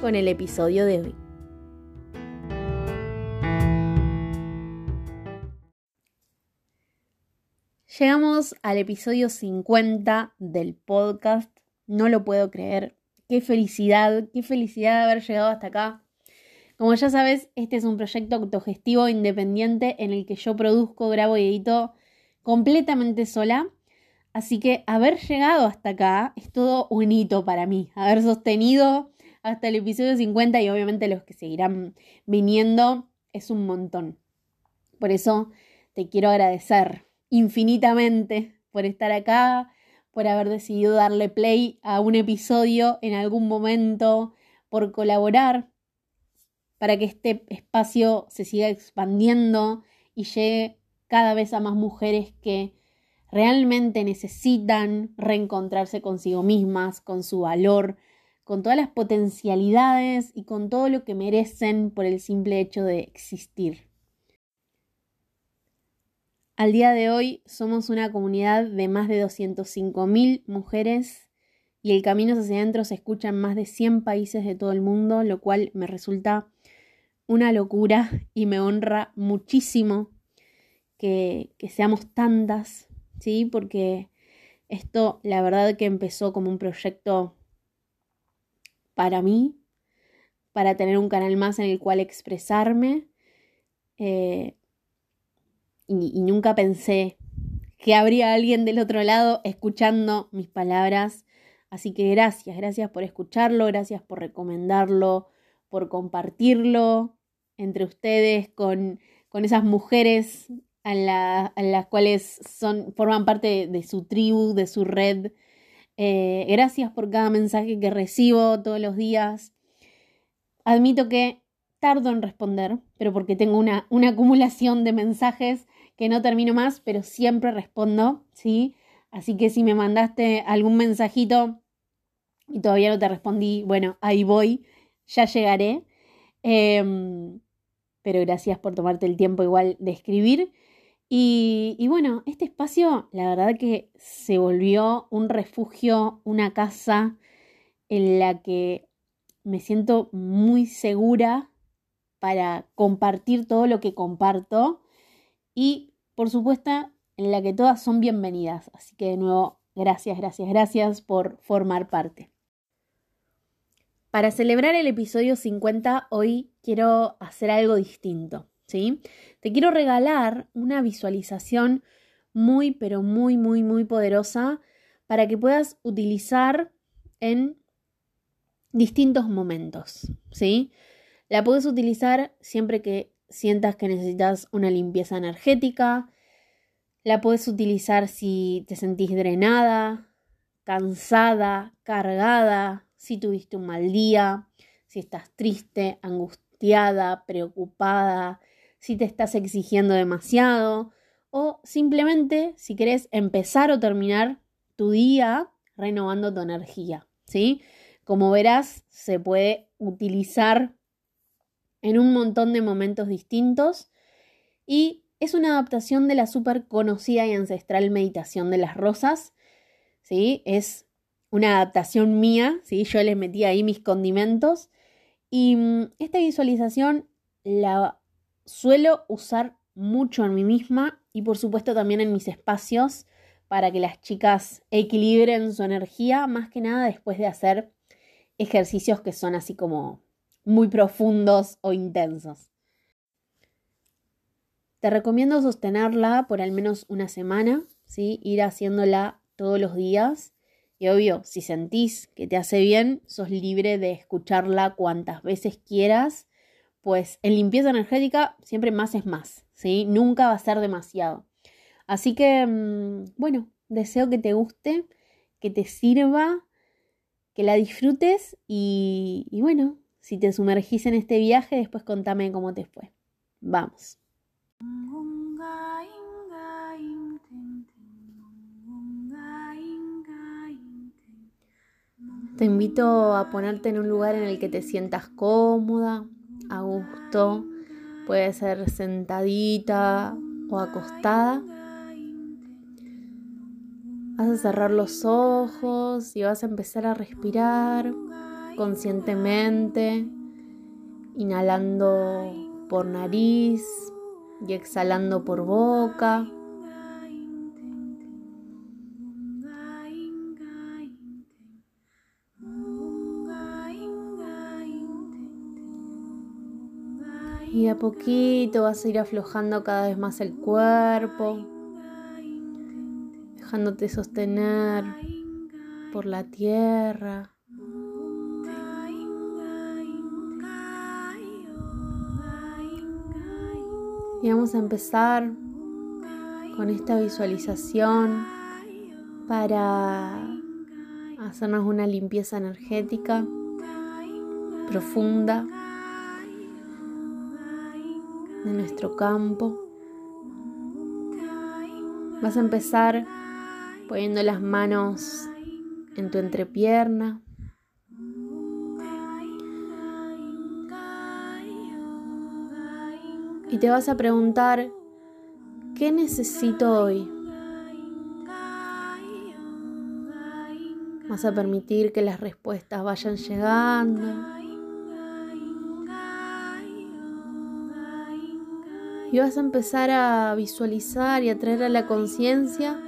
con el episodio de hoy. Llegamos al episodio 50 del podcast. No lo puedo creer. Qué felicidad, qué felicidad de haber llegado hasta acá. Como ya sabes, este es un proyecto autogestivo independiente en el que yo produzco, grabo y edito completamente sola. Así que haber llegado hasta acá es todo un hito para mí. Haber sostenido hasta el episodio 50 y obviamente los que seguirán viniendo es un montón. Por eso te quiero agradecer infinitamente por estar acá, por haber decidido darle play a un episodio en algún momento, por colaborar para que este espacio se siga expandiendo y llegue cada vez a más mujeres que realmente necesitan reencontrarse consigo mismas, con su valor, con todas las potencialidades y con todo lo que merecen por el simple hecho de existir. Al día de hoy somos una comunidad de más de 205.000 mujeres y el camino hacia adentro se escucha en más de 100 países de todo el mundo, lo cual me resulta una locura y me honra muchísimo que, que seamos tantas, ¿sí? Porque esto, la verdad que empezó como un proyecto para mí, para tener un canal más en el cual expresarme. Eh, y, nunca pensé que habría alguien del otro lado escuchando mis palabras. Así que gracias, gracias por escucharlo, gracias por recomendarlo, por compartirlo entre ustedes con, con esas mujeres a, las cuales son, forman parte de, su tribu, de su red. Eh, gracias por cada mensaje que recibo todos los días. Admito que tardo en responder, pero porque tengo una, acumulación de mensajes que no termino más, pero siempre respondo, ¿sí? Así que si me mandaste algún mensajito y todavía no te respondí, bueno, ahí voy, ya llegaré. Em, pero gracias por tomarte el tiempo igual de escribir. Y, bueno, este espacio, la verdad que se volvió un refugio, una casa en la que me siento muy segura para compartir todo lo que comparto y por supuesto en la que todas son bienvenidas. Así que de nuevo, gracias, gracias, gracias por formar parte. Para celebrar el episodio 50, hoy quiero hacer algo distinto, ¿sí? Te quiero regalar una visualización muy, pero muy, muy, muy poderosa para que puedas utilizar en distintos momentos, ¿sí? La puedes utilizar siempre que sientas que necesitas una limpieza energética. La puedes utilizar si te sentís drenada, cansada, cargada, si tuviste un mal día, si estás triste, angustiada, preocupada, si te estás exigiendo demasiado o simplemente si querés empezar o terminar tu día renovando tu energía, ¿sí? Como verás, se puede utilizar en un montón de momentos distintos y es una adaptación de la súper conocida y ancestral meditación de las rosas, ¿sí? Es una adaptación mía, ¿sí? Yo les metí ahí mis condimentos y mm, esta visualización la suelo usar mucho en mí misma y por supuesto también en mis espacios para que las chicas equilibren su energía, más que nada después de hacer ejercicios que son así como muy profundos o intensos. Te recomiendo sostenerla por al menos una semana, ¿sí? ir haciéndola todos los días. Y obvio, si sentís que te hace bien, sos libre de escucharla cuantas veces quieras, pues en limpieza energética siempre más es más, ¿sí? Nunca va a ser demasiado. Así que, mm, bueno, deseo que te guste, que te sirva, que la disfrutes y, y bueno, Si te sumergís en este viaje, después contame cómo te fue. Vamos. Te invito a ponerte en un lugar en el que te sientas cómoda, a gusto. Puede ser sentadita o acostada. Vas a cerrar los ojos y vas a empezar a respirar conscientemente, inhalando por nariz y exhalando por boca. A poquito vas a ir aflojando cada vez más el cuerpo dejándote sostener por la tierra. Y vamos a empezar con esta visualización para hacernos una limpieza energética profunda de nuestro campo. Vas a empezar poniendo las manos en tu entrepierna. Y te vas a preguntar, ¿qué necesito hoy? Vas a permitir que las respuestas vayan llegando. Y vas a empezar a visualizar y a traer a la conciencia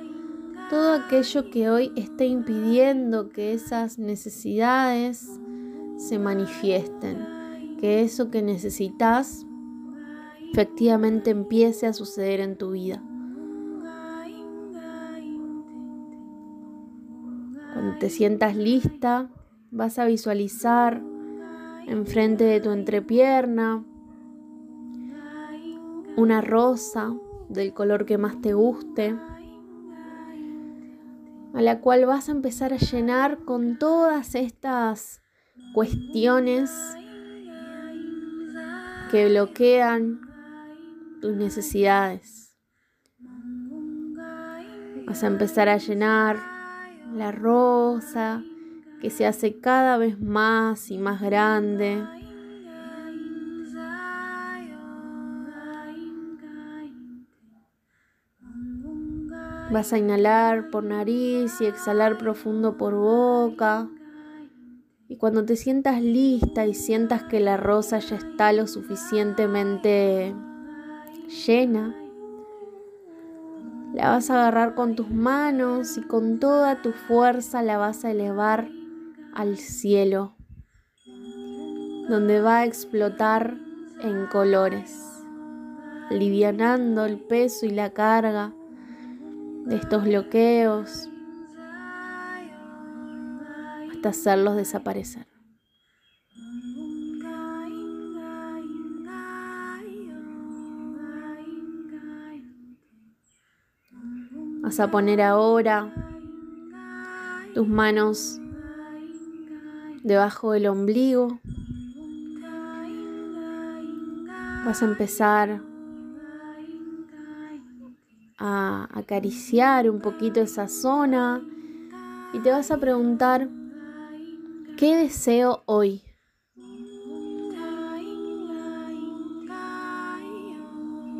todo aquello que hoy esté impidiendo que esas necesidades se manifiesten, que eso que necesitas efectivamente empiece a suceder en tu vida. Cuando te sientas lista, vas a visualizar enfrente de tu entrepierna una rosa del color que más te guste a la cual vas a empezar a llenar con todas estas cuestiones que bloquean tus necesidades. Vas a empezar a llenar la rosa que se hace cada vez más y más grande Vas a inhalar por nariz y exhalar profundo por boca. Y cuando te sientas lista y sientas que la rosa ya está lo suficientemente llena, la vas a agarrar con tus manos y con toda tu fuerza la vas a elevar al cielo, donde va a explotar en colores, alivianando el peso y la carga de estos bloqueos hasta hacerlos desaparecer. Vas a poner ahora tus manos debajo del ombligo. Vas a empezar a acariciar un poquito esa zona y te vas a preguntar, ¿qué deseo hoy?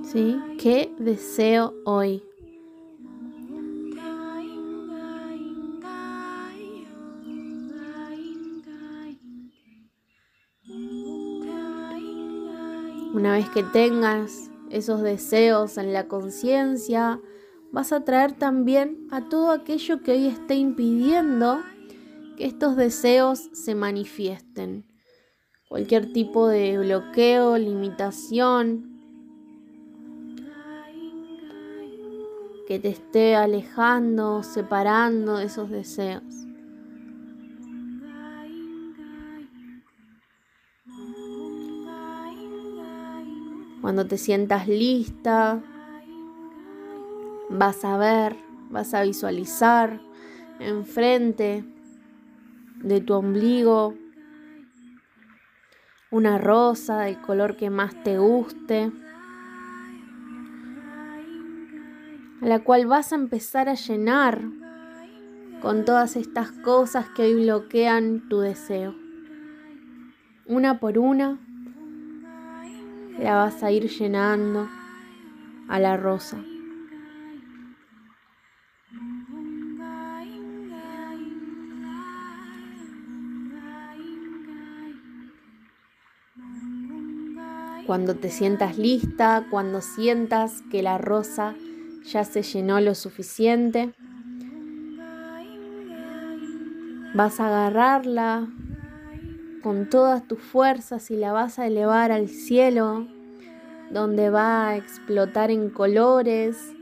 ¿Sí? ¿Qué deseo hoy? Una vez que tengas esos deseos en la conciencia, vas a traer también a todo aquello que hoy esté impidiendo que estos deseos se manifiesten. Cualquier tipo de bloqueo, limitación que te esté alejando, separando esos deseos. Cuando te sientas lista, vas a ver, vas a visualizar enfrente de tu ombligo una rosa del color que más te guste, a la cual vas a empezar a llenar con todas estas cosas que hoy bloquean tu deseo. Una por una la vas a ir llenando a la rosa. Cuando te sientas lista, cuando sientas que la rosa ya se llenó lo suficiente, vas a agarrarla con todas tus fuerzas y la vas a elevar al cielo, donde va a explotar en colores,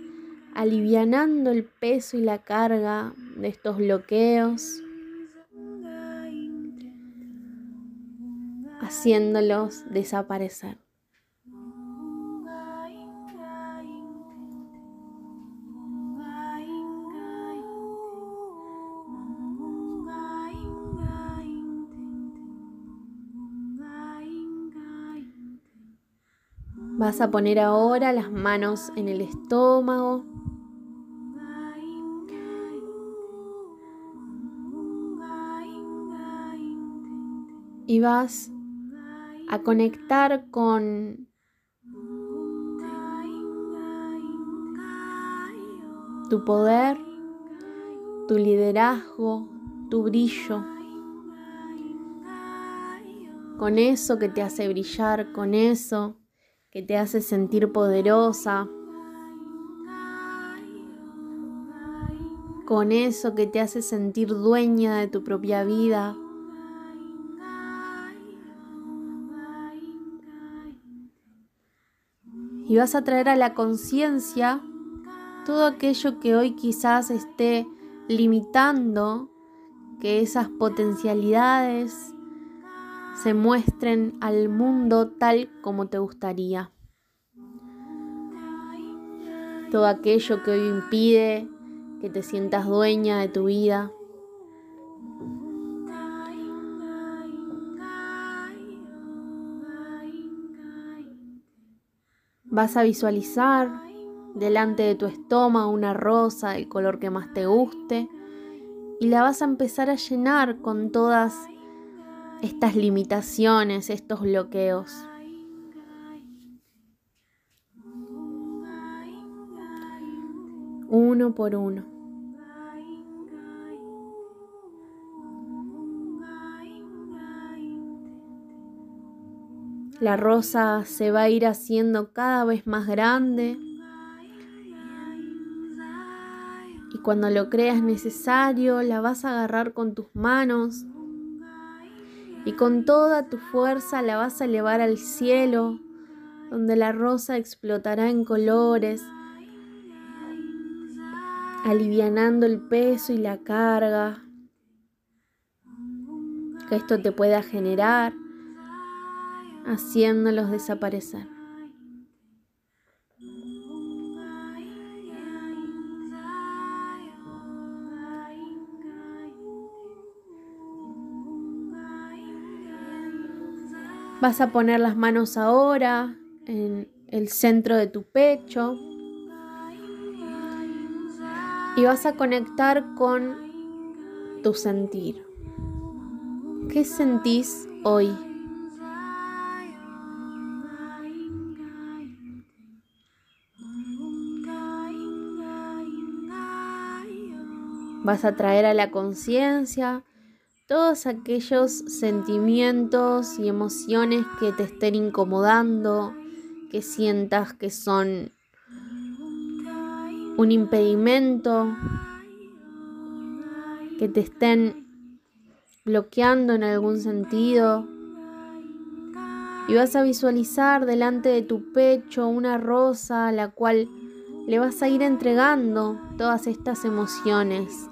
alivianando el peso y la carga de estos bloqueos. haciéndolos desaparecer. Vas a poner ahora las manos en el estómago. Y vas a conectar con tu poder, tu liderazgo, tu brillo, con eso que te hace brillar, con eso que te hace sentir poderosa, con eso que te hace sentir dueña de tu propia vida. Y vas a traer a la conciencia todo aquello que hoy quizás esté limitando que esas potencialidades se muestren al mundo tal como te gustaría. Todo aquello que hoy impide que te sientas dueña de tu vida. Vas a visualizar delante de tu estómago una rosa del color que más te guste y la vas a empezar a llenar con todas estas limitaciones, estos bloqueos. Uno por uno. La rosa se va a ir haciendo cada vez más grande. Y cuando lo creas necesario, la vas a agarrar con tus manos y con toda tu fuerza la vas a elevar al cielo, donde la rosa explotará en colores, alivianando el peso y la carga que esto te pueda generar, haciéndolos desaparecer. Vas a poner las manos ahora en el centro de tu pecho y vas a conectar con tu sentir. ¿Qué sentís hoy? Vas a traer a la conciencia todos aquellos sentimientos y emociones que te estén incomodando, que sientas que son un impedimento, que te estén bloqueando en algún sentido. Y vas a visualizar delante de tu pecho una rosa a la cual le vas a ir entregando todas estas emociones.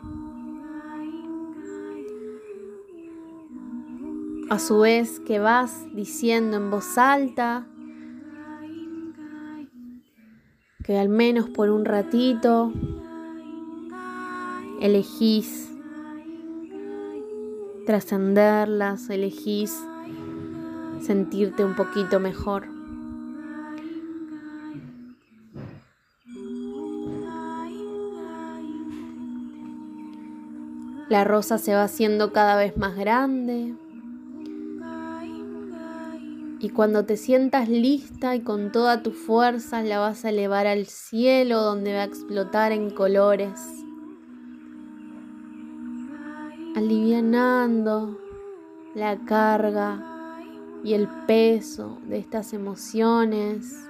A su vez que vas diciendo en voz alta que al menos por un ratito elegís trascenderlas, elegís sentirte un poquito mejor. La rosa se va haciendo cada vez más grande. Y cuando te sientas lista y con toda tu fuerza la vas a elevar al cielo donde va a explotar en colores, alivianando la carga y el peso de estas emociones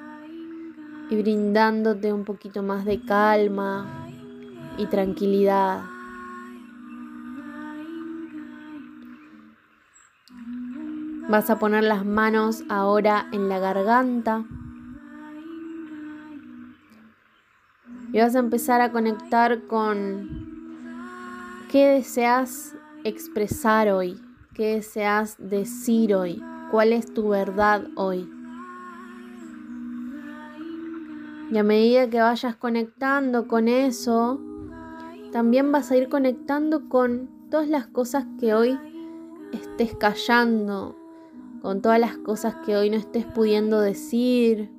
y brindándote un poquito más de calma y tranquilidad. Vas a poner las manos ahora en la garganta. Y vas a empezar a conectar con qué deseas expresar hoy, qué deseas decir hoy, cuál es tu verdad hoy. Y a medida que vayas conectando con eso, también vas a ir conectando con todas las cosas que hoy estés callando, con todas las cosas que hoy no estés pudiendo decir,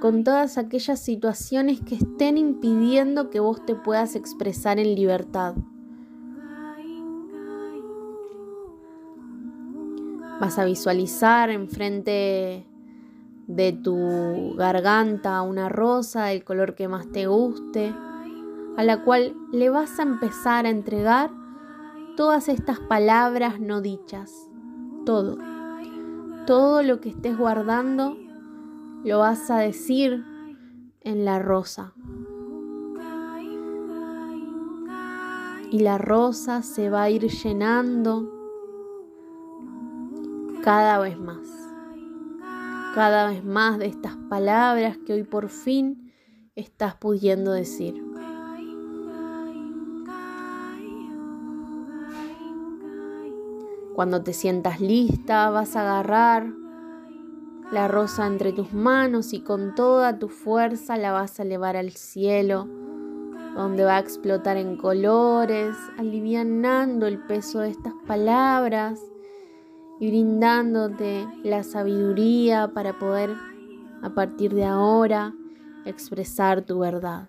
con todas aquellas situaciones que estén impidiendo que vos te puedas expresar en libertad. Vas a visualizar enfrente de tu garganta una rosa del color que más te guste, a la cual le vas a empezar a entregar todas estas palabras no dichas, todo, todo lo que estés guardando, lo vas a decir en la rosa. Y la rosa se va a ir llenando cada vez más, cada vez más de estas palabras que hoy por fin estás pudiendo decir. Cuando te sientas lista, vas a agarrar la rosa entre tus manos y con toda tu fuerza la vas a elevar al cielo, donde va a explotar en colores, alivianando el peso de estas palabras y brindándote la sabiduría para poder a partir de ahora expresar tu verdad.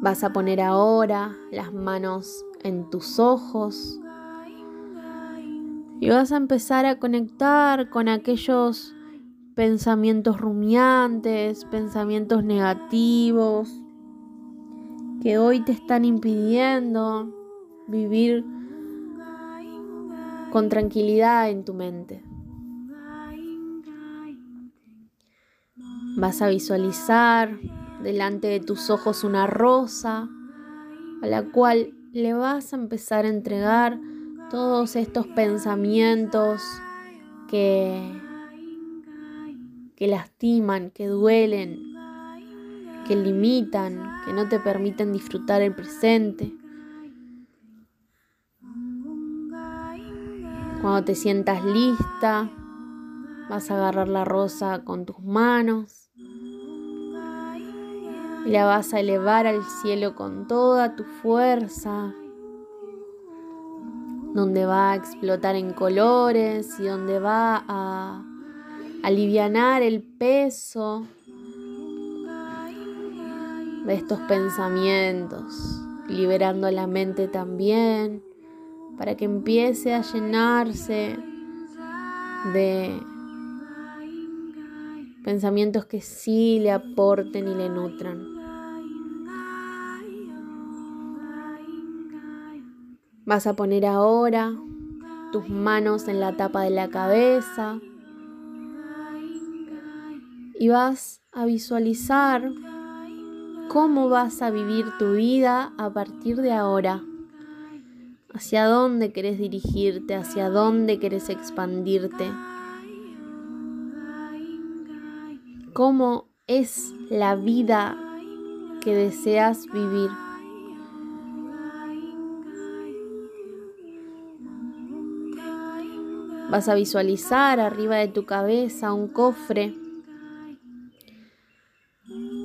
Vas a poner ahora las manos en tus ojos y vas a empezar a conectar con aquellos pensamientos rumiantes, pensamientos negativos que hoy te están impidiendo vivir con tranquilidad en tu mente. Vas a visualizar delante de tus ojos una rosa a la cual le vas a empezar a entregar todos estos pensamientos que, que lastiman, que duelen, que limitan, que no te permiten disfrutar el presente. Cuando te sientas lista, vas a agarrar la rosa con tus manos la vas a elevar al cielo con toda tu fuerza, donde va a explotar en colores y donde va a alivianar el peso de estos pensamientos, liberando la mente también, para que empiece a llenarse de pensamientos que sí le aporten y le nutran. Vas a poner ahora tus manos en la tapa de la cabeza y vas a visualizar cómo vas a vivir tu vida a partir de ahora. Hacia dónde querés dirigirte, hacia dónde querés expandirte. Cómo es la vida que deseas vivir. Vas a visualizar arriba de tu cabeza un cofre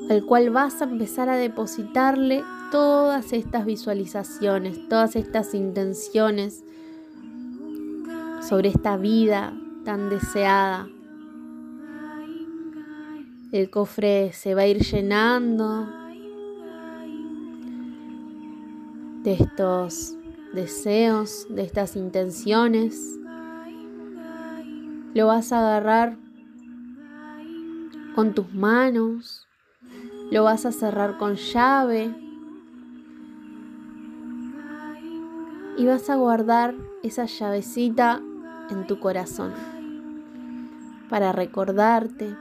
al cual vas a empezar a depositarle todas estas visualizaciones, todas estas intenciones sobre esta vida tan deseada. El cofre se va a ir llenando de estos deseos, de estas intenciones. Lo vas a agarrar con tus manos, lo vas a cerrar con llave y vas a guardar esa llavecita en tu corazón para recordarte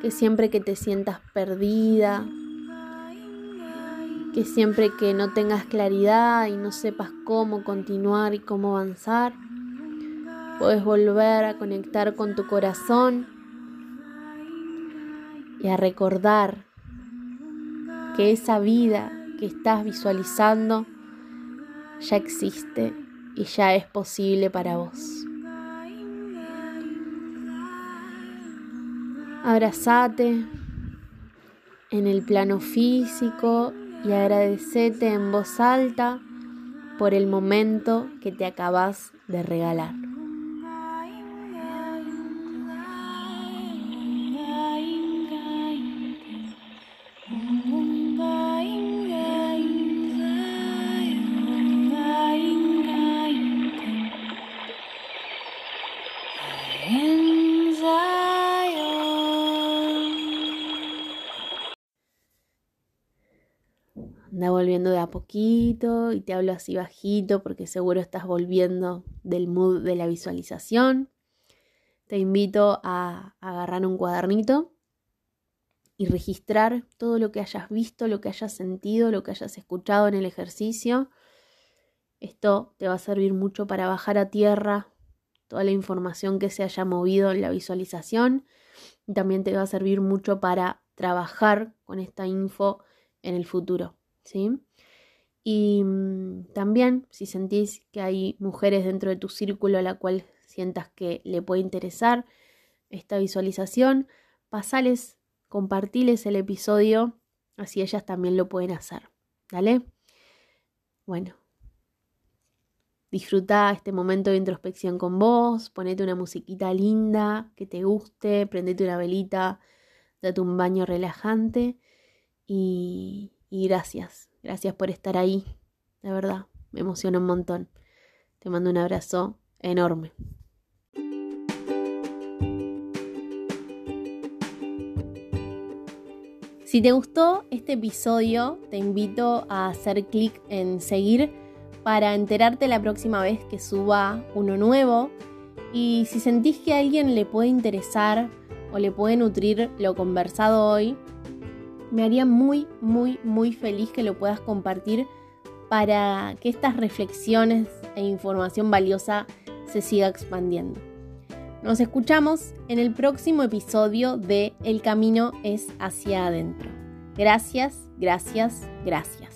que siempre que te sientas perdida, que siempre que no tengas claridad y no sepas cómo continuar y cómo avanzar, puedes volver a conectar con tu corazón y a recordar que esa vida que estás visualizando ya existe y ya es posible para vos. Abrazate en el plano físico y agradecete en voz alta por el momento que te acabas de regalar. De a poquito y te hablo así bajito porque seguro estás volviendo del mood de la visualización. Te invito a agarrar un cuadernito y registrar todo lo que hayas visto, lo que hayas sentido, lo que hayas escuchado en el ejercicio. Esto te va a servir mucho para bajar a tierra toda la información que se haya movido en la visualización y también te va a servir mucho para trabajar con esta info en el futuro. ¿Sí? Y mm, también si sentís que hay mujeres dentro de tu círculo a la cual sientas que le puede interesar esta visualización, pasales, compartiles el episodio, así ellas también lo pueden hacer. ¿Dale? Bueno, disfruta este momento de introspección con vos, ponete una musiquita linda que te guste, prendete una velita, date un baño relajante y, y gracias, gracias por estar ahí. De verdad, me emociona un montón. Te mando un abrazo enorme. Si te gustó este episodio, te invito a hacer clic en seguir para enterarte la próxima vez que suba uno nuevo. Y si sentís que a alguien le puede interesar o le puede nutrir lo conversado hoy, me haría muy, muy, muy feliz que lo puedas compartir para que estas reflexiones e información valiosa se siga expandiendo. Nos escuchamos en el próximo episodio de El camino es hacia adentro. Gracias, gracias, gracias.